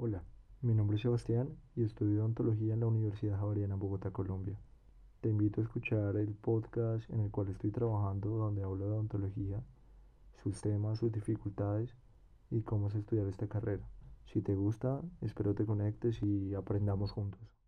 Hola, mi nombre es Sebastián y estudio odontología en la Universidad Javeriana Bogotá, Colombia. Te invito a escuchar el podcast en el cual estoy trabajando donde hablo de odontología, sus temas, sus dificultades y cómo es estudiar esta carrera. Si te gusta, espero te conectes y aprendamos juntos.